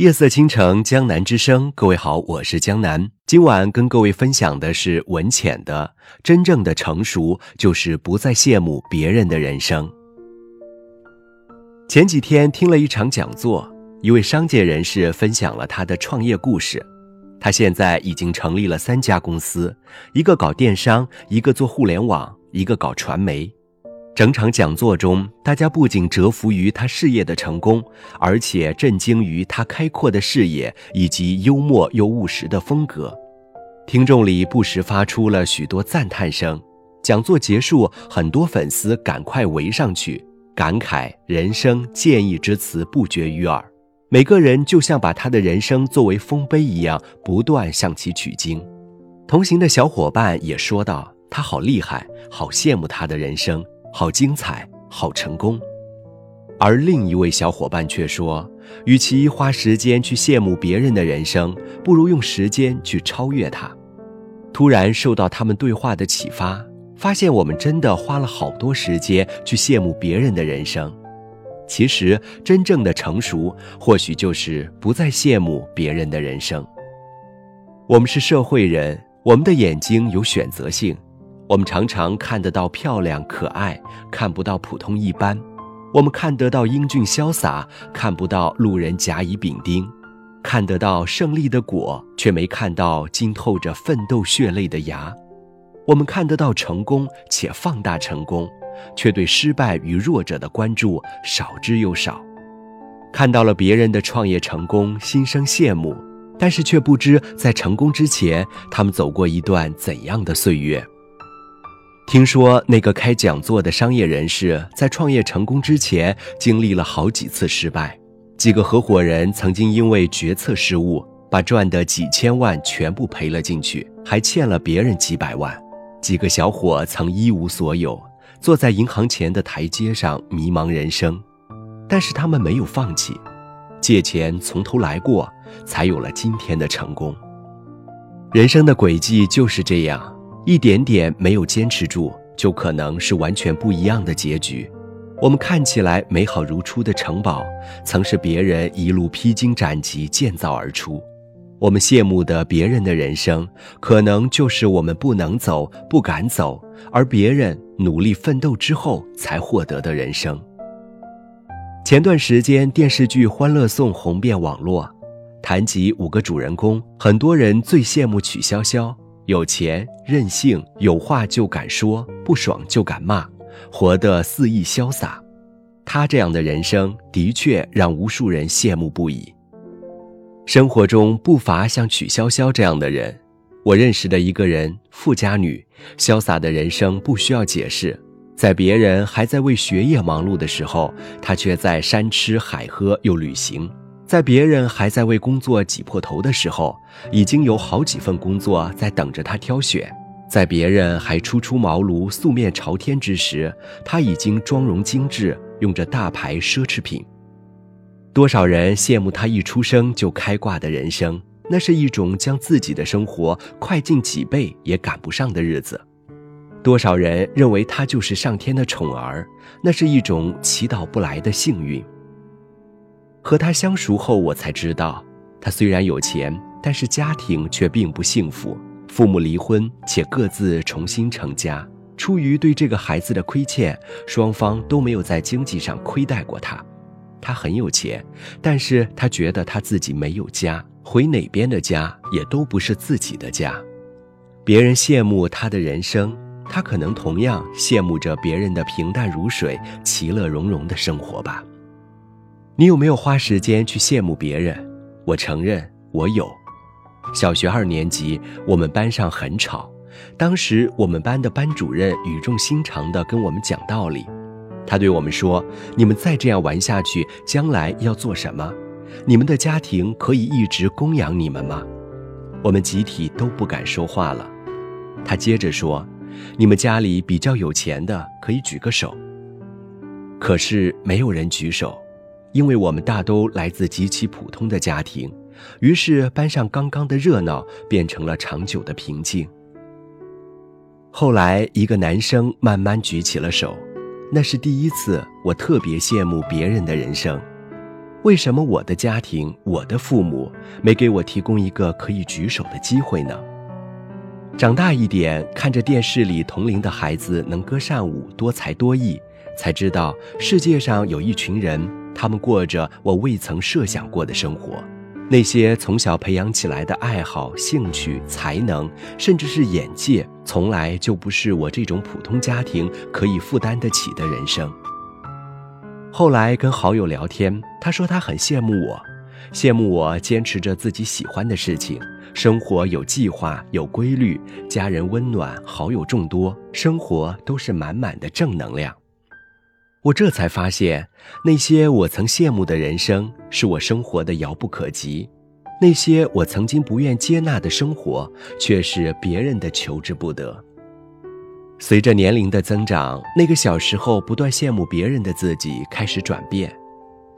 夜色倾城，江南之声。各位好，我是江南。今晚跟各位分享的是文浅的《真正的成熟就是不再羡慕别人的人生》。前几天听了一场讲座，一位商界人士分享了他的创业故事。他现在已经成立了三家公司，一个搞电商，一个做互联网，一个搞传媒。整场讲座中，大家不仅折服于他事业的成功，而且震惊于他开阔的视野以及幽默又务实的风格。听众里不时发出了许多赞叹声。讲座结束，很多粉丝赶快围上去，感慨人生、建议之词不绝于耳。每个人就像把他的人生作为丰碑一样，不断向其取经。同行的小伙伴也说道：“他好厉害，好羡慕他的人生。”好精彩，好成功，而另一位小伙伴却说：“与其花时间去羡慕别人的人生，不如用时间去超越他。”突然受到他们对话的启发，发现我们真的花了好多时间去羡慕别人的人生。其实，真正的成熟，或许就是不再羡慕别人的人生。我们是社会人，我们的眼睛有选择性。我们常常看得到漂亮可爱，看不到普通一般；我们看得到英俊潇洒，看不到路人甲乙丙丁；看得到胜利的果，却没看到浸透着奋斗血泪的芽；我们看得到成功，且放大成功，却对失败与弱者的关注少之又少；看到了别人的创业成功，心生羡慕，但是却不知在成功之前，他们走过一段怎样的岁月。听说那个开讲座的商业人士在创业成功之前经历了好几次失败，几个合伙人曾经因为决策失误，把赚的几千万全部赔了进去，还欠了别人几百万。几个小伙曾一无所有，坐在银行前的台阶上迷茫人生，但是他们没有放弃，借钱从头来过，才有了今天的成功。人生的轨迹就是这样。一点点没有坚持住，就可能是完全不一样的结局。我们看起来美好如初的城堡，曾是别人一路披荆斩棘建造而出。我们羡慕的别人的人生，可能就是我们不能走、不敢走，而别人努力奋斗之后才获得的人生。前段时间电视剧《欢乐颂》红遍网络，谈及五个主人公，很多人最羡慕曲筱绡。有钱任性，有话就敢说，不爽就敢骂，活得肆意潇洒。他这样的人生的确让无数人羡慕不已。生活中不乏像曲筱绡这样的人。我认识的一个人，富家女，潇洒的人生不需要解释。在别人还在为学业忙碌的时候，她却在山吃海喝又旅行。在别人还在为工作挤破头的时候，已经有好几份工作在等着他挑选；在别人还初出茅庐、素面朝天之时，他已经妆容精致，用着大牌奢侈品。多少人羡慕他一出生就开挂的人生，那是一种将自己的生活快进几倍也赶不上的日子；多少人认为他就是上天的宠儿，那是一种祈祷不来的幸运。和他相熟后，我才知道，他虽然有钱，但是家庭却并不幸福。父母离婚，且各自重新成家。出于对这个孩子的亏欠，双方都没有在经济上亏待过他。他很有钱，但是他觉得他自己没有家，回哪边的家也都不是自己的家。别人羡慕他的人生，他可能同样羡慕着别人的平淡如水、其乐融融的生活吧。你有没有花时间去羡慕别人？我承认我有。小学二年级，我们班上很吵。当时我们班的班主任语重心长地跟我们讲道理。他对我们说：“你们再这样玩下去，将来要做什么？你们的家庭可以一直供养你们吗？”我们集体都不敢说话了。他接着说：“你们家里比较有钱的可以举个手。”可是没有人举手。因为我们大都来自极其普通的家庭，于是班上刚刚的热闹变成了长久的平静。后来，一个男生慢慢举起了手，那是第一次，我特别羡慕别人的人生。为什么我的家庭、我的父母没给我提供一个可以举手的机会呢？长大一点，看着电视里同龄的孩子能歌善舞、多才多艺，才知道世界上有一群人，他们过着我未曾设想过的生活。那些从小培养起来的爱好、兴趣、才能，甚至是眼界，从来就不是我这种普通家庭可以负担得起的人生。后来跟好友聊天，他说他很羡慕我，羡慕我坚持着自己喜欢的事情，生活有计划、有规律，家人温暖，好友众多，生活都是满满的正能量。我这才发现，那些我曾羡慕的人生，是我生活的遥不可及；那些我曾经不愿接纳的生活，却是别人的求之不得。随着年龄的增长，那个小时候不断羡慕别人的自己开始转变，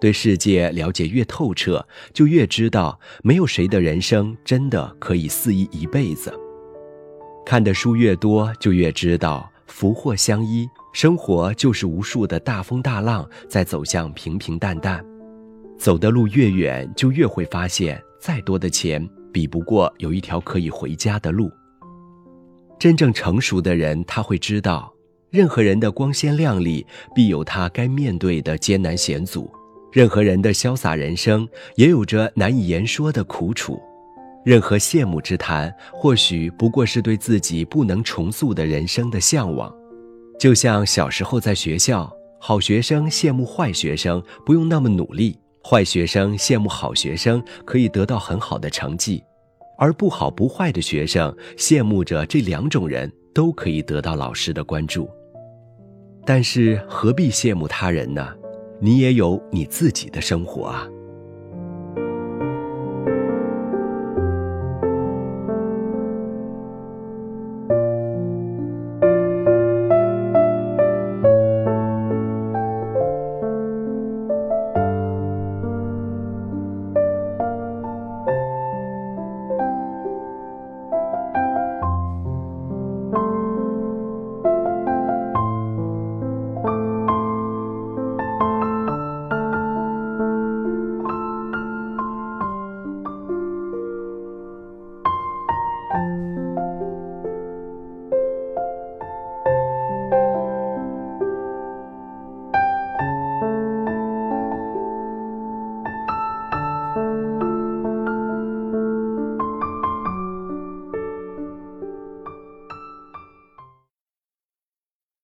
对世界了解越透彻，就越知道，没有谁的人生真的可以肆意一辈子。看的书越多，就越知道福祸相依。生活就是无数的大风大浪在走向平平淡淡，走的路越远，就越会发现，再多的钱比不过有一条可以回家的路。真正成熟的人，他会知道，任何人的光鲜亮丽，必有他该面对的艰难险阻；任何人的潇洒人生，也有着难以言说的苦楚；任何羡慕之谈，或许不过是对自己不能重塑的人生的向往。就像小时候在学校，好学生羡慕坏学生不用那么努力，坏学生羡慕好学生可以得到很好的成绩，而不好不坏的学生羡慕着这两种人都可以得到老师的关注。但是何必羡慕他人呢？你也有你自己的生活啊。